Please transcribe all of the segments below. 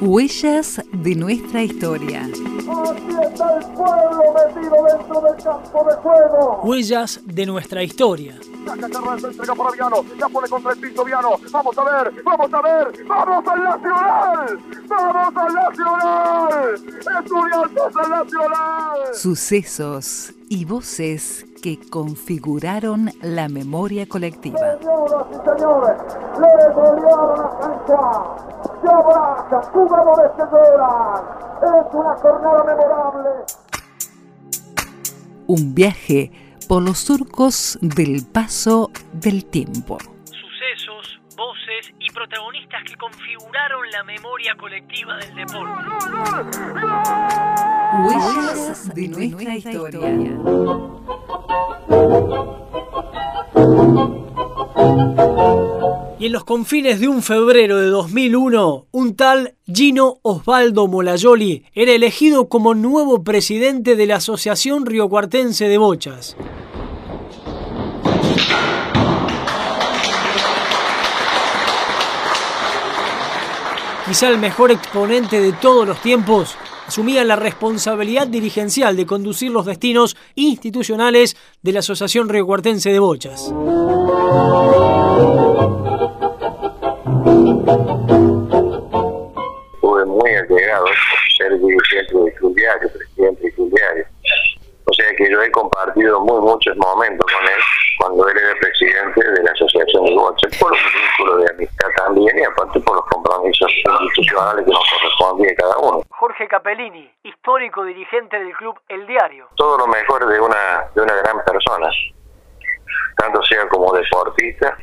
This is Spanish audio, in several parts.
Huellas de nuestra historia. Aquí está el pueblo metido dentro del campo de juego. Huellas de nuestra historia. Saca Carranza, entrega para Viano. La pone contra el piso Viano. Vamos a ver, vamos a ver. ¡Vamos al Nacional! ¡Vamos al Nacional! ¡Estudiantes al Nacional! Sucesos y voces que configuraron la memoria colectiva. Señoras y señores, le golearon a Cancha. Se abrazan, jugadores que lloran. Es una jornada memorable. Un viaje por los surcos del paso del tiempo. Sucesos, voces y protagonistas que configuraron la memoria colectiva del deporte. Huellas de nuestra historia. Y en los confines de un febrero de 2001, un tal Gino Osvaldo Molayoli era elegido como nuevo presidente de la Asociación Riocuartense de Bochas. Quizá el mejor exponente de todos los tiempos, asumía la responsabilidad dirigencial de conducir los destinos institucionales de la Asociación Riocuartense de Bochas. Por un vínculo de amistad también y aparte por los compromisos institucionales que nos correspondía a cada uno. Jorge Capellini, histórico dirigente del club El Diario. Todo lo mejor de una, de una gran persona, tanto sea como deportista,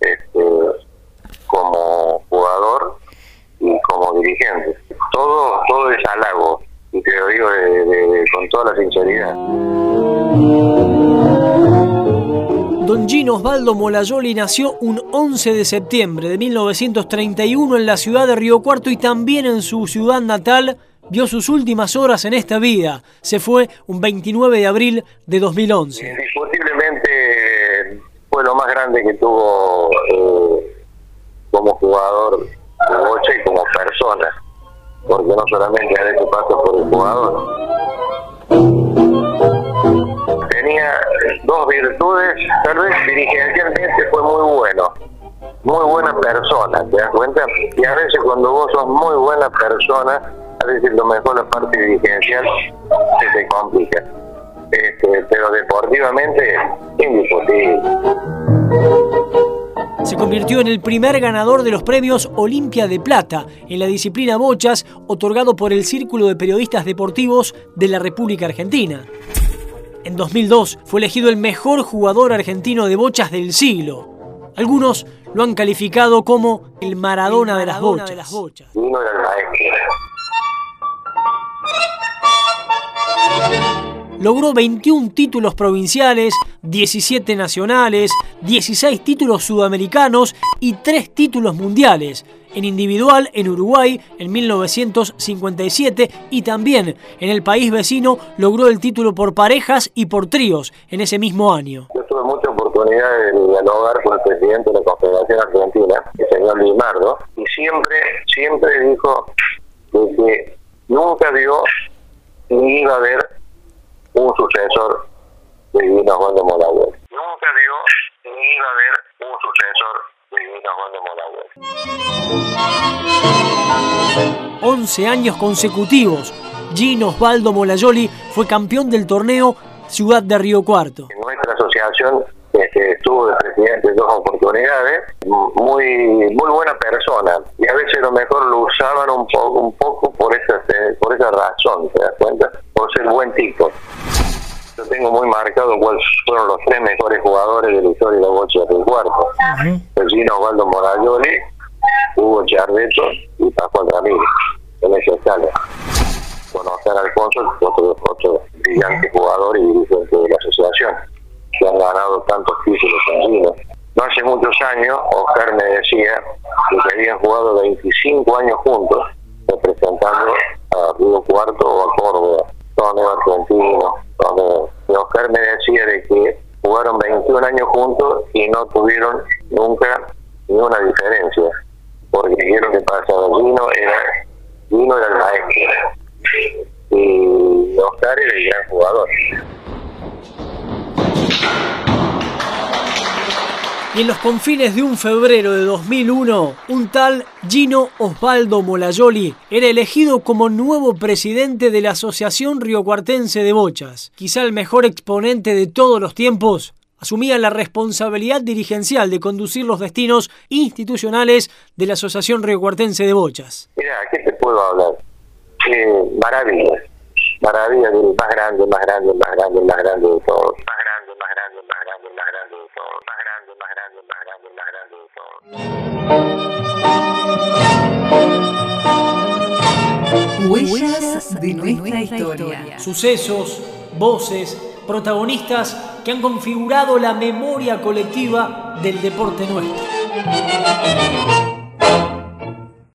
este, como jugador y como dirigente. Todo, todo es halago, y te lo digo de- con toda la sinceridad. Don Gino Osvaldo Molayoli nació un 11 de septiembre de 1931 en la ciudad de Río Cuarto y también en su ciudad natal vio sus últimas horas en esta vida. Se fue un 29 de abril de 2011. Indiscutiblemente fue lo más grande que tuvo eh, como jugador de bocha y como persona, porque no solamente ha hecho paso por el jugador. Tenía dos virtudes, tal vez dirigencialmente fue muy bueno, muy buena persona, ¿te das cuenta? Y a veces cuando vos sos muy buena persona, a veces lo mejor la parte dirigencial se te complica. Este, pero deportivamente, indiscutible. Se convirtió en el primer ganador de los premios Olimpia de Plata en la disciplina bochas, otorgado por el Círculo de Periodistas Deportivos de la República Argentina. En 2002 fue elegido el mejor jugador argentino de bochas del siglo. Algunos lo han calificado como el Maradona, de, las bochas. Logró 21 títulos provinciales, 17 nacionales, 16 títulos sudamericanos y 3 títulos mundiales. En individual en Uruguay en 1957 y también en el país vecino logró el título por parejas y por tríos en ese mismo año. Yo tuve mucha oportunidad de dialogar con el presidente de la Confederación Argentina, el señor Limardo, y siempre, siempre dijo que nunca vio ni iba a haber un sucesor de Divino Juan de Molagüez. Nunca vio ni iba a haber un sucesor de Divino Juan de Molagüez. 11 años consecutivos, Gino Osvaldo Molayoli fue campeón del torneo Ciudad de Río Cuarto. En nuestra asociación este, estuvo de presidente en dos oportunidades, muy muy buena persona y a veces lo mejor lo usaban un poco un poco por esa por esa razón, ¿te das cuenta? Por ser buen tipo. Yo tengo muy marcado cuáles fueron los tres mejores jugadores de la historia de la bocha del cuarto. Gino Osvaldo Morayoli, Hugo Chardeto y Pascual Ramírez, en esa escala. Conocer a Alfonso, otro, otro brillante jugador y dirigente de la asociación, que han ganado tantos títulos en Gino. No hace muchos años, Oscar me decía que habían jugado 25 años juntos, representando a Río Cuarto o a Córdoba, torneo argentino, Y Oscar me decía de que jugaron 21 años juntos y no tuvieron nunca ni una diferencia, porque ¿qué es lo que pasa? Gino era Dino era el maestro. Y Oscar era el gran jugador. En los confines de un febrero de 2001, un tal Gino Osvaldo Molayoli era elegido como nuevo presidente de la Asociación Riocuartense de Bochas. Quizá el mejor exponente de todos los tiempos, asumía la responsabilidad dirigencial de conducir los destinos institucionales de la Asociación Riocuartense de Bochas. Mira, ¿qué te puedo hablar? Eh, maravillas, maravillas del más grande, más grande, más grande, más grande de todos. Grande, más grande, más grande, todos. Más grande, más grande, más grande, más grande. Huellas de nuestra historia. Sucesos, voces, protagonistas que han configurado la memoria colectiva del deporte nuestro.